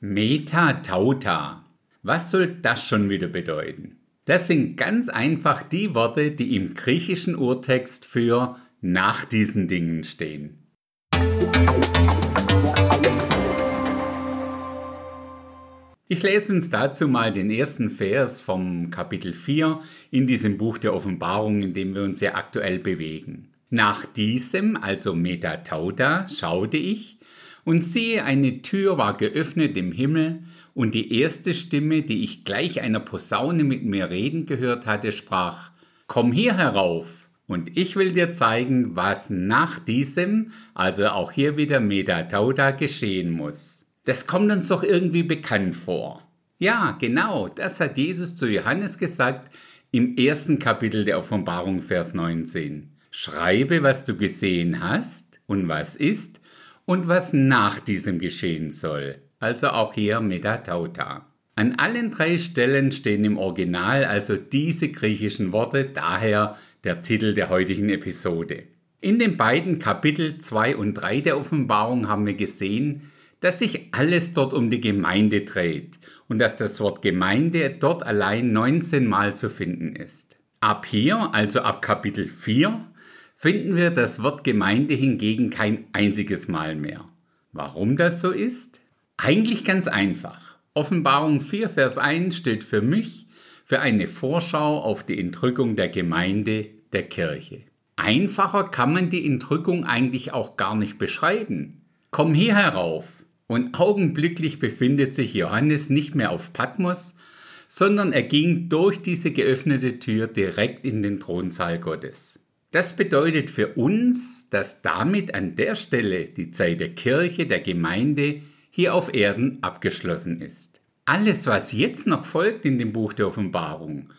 Metatauta. Was soll das schon wieder bedeuten? Das sind ganz einfach die Worte, die im griechischen Urtext für nach diesen Dingen stehen. Ich lese uns dazu mal den ersten Vers vom Kapitel 4 in diesem Buch der Offenbarung, in dem wir uns ja aktuell bewegen. Nach diesem, also Metatauta, schaute ich, und siehe, eine Tür war geöffnet im Himmel, und die erste Stimme, die ich gleich einer Posaune mit mir reden gehört hatte, sprach, Komm hier herauf, und ich will dir zeigen, was nach diesem, also auch hier wieder Metatauta, geschehen muss. Das kommt uns doch irgendwie bekannt vor. Ja, genau, das hat Jesus zu Johannes gesagt im ersten Kapitel der Offenbarung, Vers 19. Schreibe, was du gesehen hast und was ist und was nach diesem geschehen soll. Also auch hier Metatauta. An allen drei Stellen stehen im Original also diese griechischen Worte, daher der Titel der heutigen Episode. In den beiden Kapitel 2 und 3 der Offenbarung haben wir gesehen, dass sich alles dort um die Gemeinde dreht und dass das Wort Gemeinde dort allein 19 Mal zu finden ist. Ab hier, also ab Kapitel 4, finden wir das Wort Gemeinde hingegen kein einziges Mal mehr. Warum das so ist? Eigentlich ganz einfach. Offenbarung 4, Vers 1 steht für mich für eine Vorschau auf die Entrückung der Gemeinde der Kirche. Einfacher kann man die Entrückung eigentlich auch gar nicht beschreiben. Komm hier herauf, und augenblicklich befindet sich Johannes nicht mehr auf Patmos, sondern er ging durch diese geöffnete Tür direkt in den Thronsaal Gottes. Das bedeutet für uns, dass damit an der Stelle die Zeit der Kirche, der Gemeinde hier auf Erden abgeschlossen ist. Alles, was jetzt noch folgt in dem Buch der Offenbarung,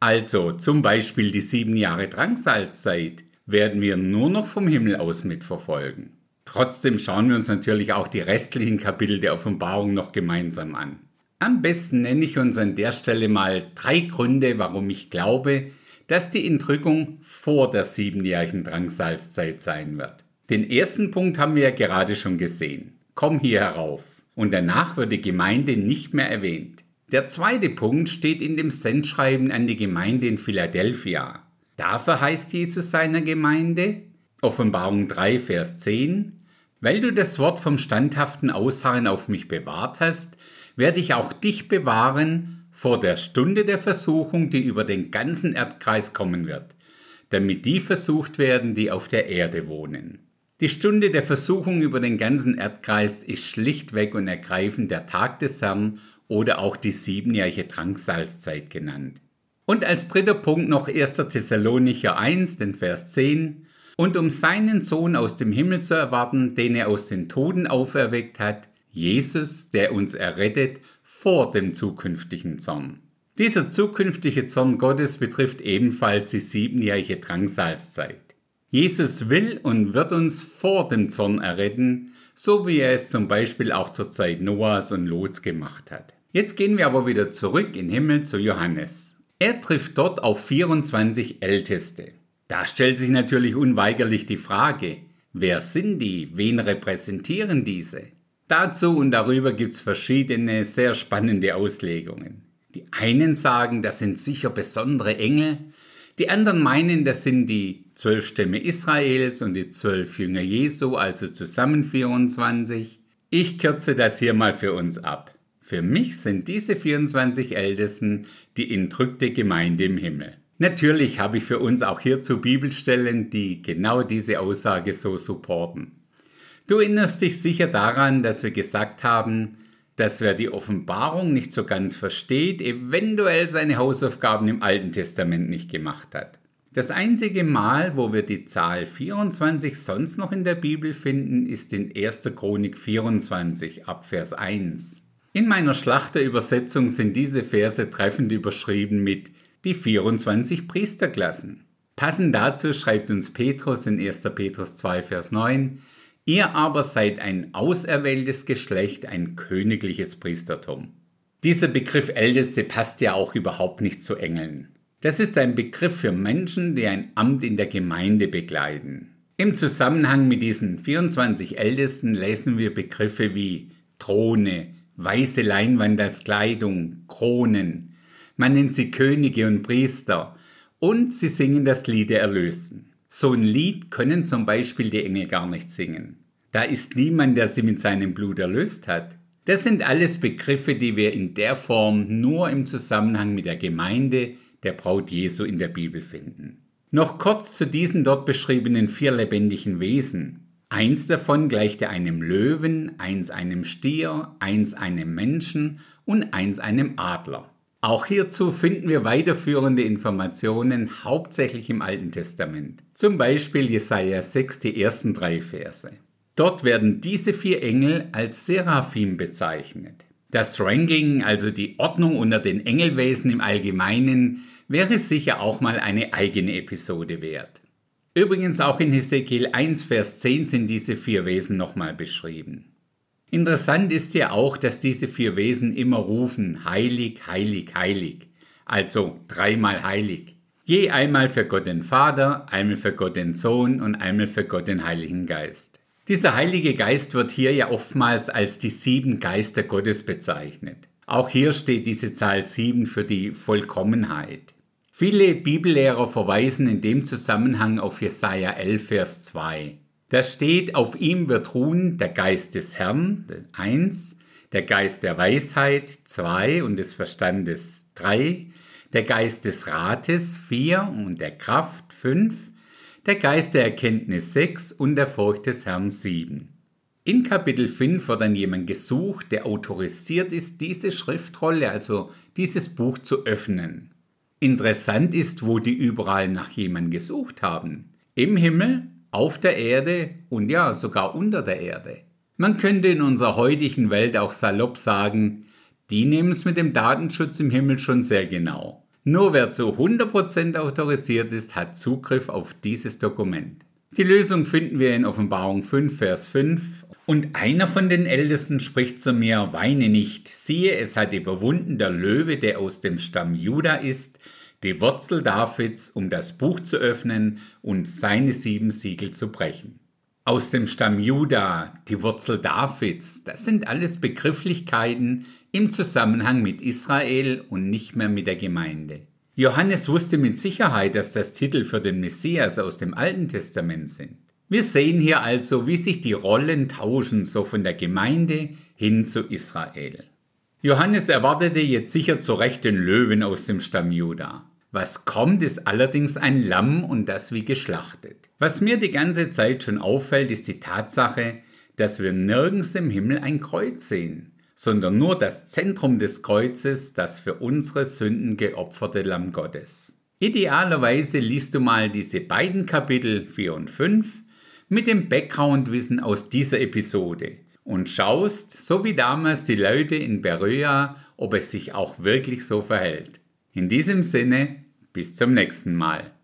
also zum Beispiel die sieben Jahre Drangsalzzeit, werden wir nur noch vom Himmel aus mitverfolgen. Trotzdem schauen wir uns natürlich auch die restlichen Kapitel der Offenbarung noch gemeinsam an. Am besten nenne ich uns an der Stelle mal drei Gründe, warum ich glaube, dass die Entrückung vor der siebenjährigen Drangsalzzeit sein wird. Den ersten Punkt haben wir ja gerade schon gesehen. Komm hier herauf. Und danach wird die Gemeinde nicht mehr erwähnt. Der zweite Punkt steht in dem Sendschreiben an die Gemeinde in Philadelphia. Dafür heißt Jesus seiner Gemeinde, Offenbarung 3, Vers 10, weil du das Wort vom standhaften Ausharren auf mich bewahrt hast, werde ich auch dich bewahren vor der Stunde der Versuchung, die über den ganzen Erdkreis kommen wird, damit die versucht werden, die auf der Erde wohnen. Die Stunde der Versuchung über den ganzen Erdkreis ist schlichtweg und ergreifend der Tag des Herrn oder auch die siebenjährige Dranksalzzeit genannt. Und als dritter Punkt noch 1. Thessalonicher 1, den Vers 10, und um seinen Sohn aus dem Himmel zu erwarten, den er aus den Toten auferweckt hat, Jesus, der uns errettet vor dem zukünftigen Zorn. Dieser zukünftige Zorn Gottes betrifft ebenfalls die siebenjährige Drangsalzzeit. Jesus will und wird uns vor dem Zorn erretten, so wie er es zum Beispiel auch zur Zeit Noahs und Lots gemacht hat. Jetzt gehen wir aber wieder zurück in Himmel zu Johannes. Er trifft dort auf 24 Älteste. Da stellt sich natürlich unweigerlich die Frage, wer sind die, wen repräsentieren diese? Dazu und darüber gibt es verschiedene sehr spannende Auslegungen. Die einen sagen, das sind sicher besondere Engel, die anderen meinen, das sind die zwölf Stämme Israels und die zwölf Jünger Jesu, also zusammen 24. Ich kürze das hier mal für uns ab. Für mich sind diese 24 Ältesten die entrückte Gemeinde im Himmel. Natürlich habe ich für uns auch hierzu Bibelstellen, die genau diese Aussage so supporten. Du erinnerst dich sicher daran, dass wir gesagt haben, dass wer die Offenbarung nicht so ganz versteht, eventuell seine Hausaufgaben im Alten Testament nicht gemacht hat. Das einzige Mal, wo wir die Zahl 24 sonst noch in der Bibel finden, ist in 1. Chronik 24 ab Vers 1. In meiner Schlachterübersetzung sind diese Verse treffend überschrieben mit die 24 Priesterklassen. Passend dazu schreibt uns Petrus in 1. Petrus 2, Vers 9, Ihr aber seid ein auserwähltes Geschlecht, ein königliches Priestertum. Dieser Begriff Älteste passt ja auch überhaupt nicht zu Engeln. Das ist ein Begriff für Menschen, die ein Amt in der Gemeinde begleiten. Im Zusammenhang mit diesen 24 Ältesten lesen wir Begriffe wie Throne, weiße Leinwand als Kleidung, Kronen. Man nennt sie Könige und Priester. Und sie singen das Lied der Erlösten. So ein Lied können zum Beispiel die Engel gar nicht singen. Da ist niemand, der sie mit seinem Blut erlöst hat. Das sind alles Begriffe, die wir in der Form nur im Zusammenhang mit der Gemeinde der Braut Jesu in der Bibel finden. Noch kurz zu diesen dort beschriebenen vier lebendigen Wesen. Eins davon gleichte einem Löwen, eins einem Stier, eins einem Menschen und eins einem Adler. Auch hierzu finden wir weiterführende Informationen hauptsächlich im Alten Testament. Zum Beispiel Jesaja 6, die ersten drei Verse. Dort werden diese vier Engel als Seraphim bezeichnet. Das Ranking, also die Ordnung unter den Engelwesen im Allgemeinen, wäre sicher auch mal eine eigene Episode wert. Übrigens auch in Hesekiel 1, Vers 10 sind diese vier Wesen nochmal beschrieben. Interessant ist ja auch, dass diese vier Wesen immer rufen, heilig, heilig, heilig, also dreimal heilig. Je einmal für Gott den Vater, einmal für Gott den Sohn und einmal für Gott den Heiligen Geist. Dieser Heilige Geist wird hier ja oftmals als die sieben Geister Gottes bezeichnet. Auch hier steht diese Zahl sieben für die Vollkommenheit. Viele Bibellehrer verweisen in dem Zusammenhang auf Jesaja 11, Vers 2. Da steht, auf ihm wird ruhen der Geist des Herrn, 1, der Geist der Weisheit, 2 und des Verstandes, 3, der Geist des Rates, 4 und der Kraft, 5, der Geist der Erkenntnis, 6 und der Furcht des Herrn, 7. In Kapitel 5 wird dann jemand gesucht, der autorisiert ist, diese Schriftrolle, also dieses Buch zu öffnen. Interessant ist, wo die überall nach jemandem gesucht haben. Im Himmel, auf der Erde und ja, sogar unter der Erde. Man könnte in unserer heutigen Welt auch salopp sagen, die nehmen es mit dem Datenschutz im Himmel schon sehr genau. Nur wer zu 100% autorisiert ist, hat Zugriff auf dieses Dokument. Die Lösung finden wir in Offenbarung 5, Vers 5. Und einer von den Ältesten spricht zu mir, weine nicht, siehe, es hat überwunden der Löwe, der aus dem Stamm Juda ist, die Wurzel Davids, um das Buch zu öffnen und seine sieben Siegel zu brechen. Aus dem Stamm Juda, die Wurzel Davids, das sind alles Begrifflichkeiten im Zusammenhang mit Israel und nicht mehr mit der Gemeinde. Johannes wusste mit Sicherheit, dass das Titel für den Messias aus dem Alten Testament sind. Wir sehen hier also, wie sich die Rollen tauschen, so von der Gemeinde hin zu Israel. Johannes erwartete jetzt sicher zu Recht den Löwen aus dem Stamm Juda. Was kommt, ist allerdings ein Lamm und das wie geschlachtet. Was mir die ganze Zeit schon auffällt, ist die Tatsache, dass wir nirgends im Himmel ein Kreuz sehen, sondern nur das Zentrum des Kreuzes, das für unsere Sünden geopferte Lamm Gottes. Idealerweise liest du mal diese beiden Kapitel 4 und 5 mit dem Background-Wissen aus dieser Episode und schaust, so wie damals die Leute in Beröa, ob es sich auch wirklich so verhält. In diesem Sinne, bis zum nächsten Mal.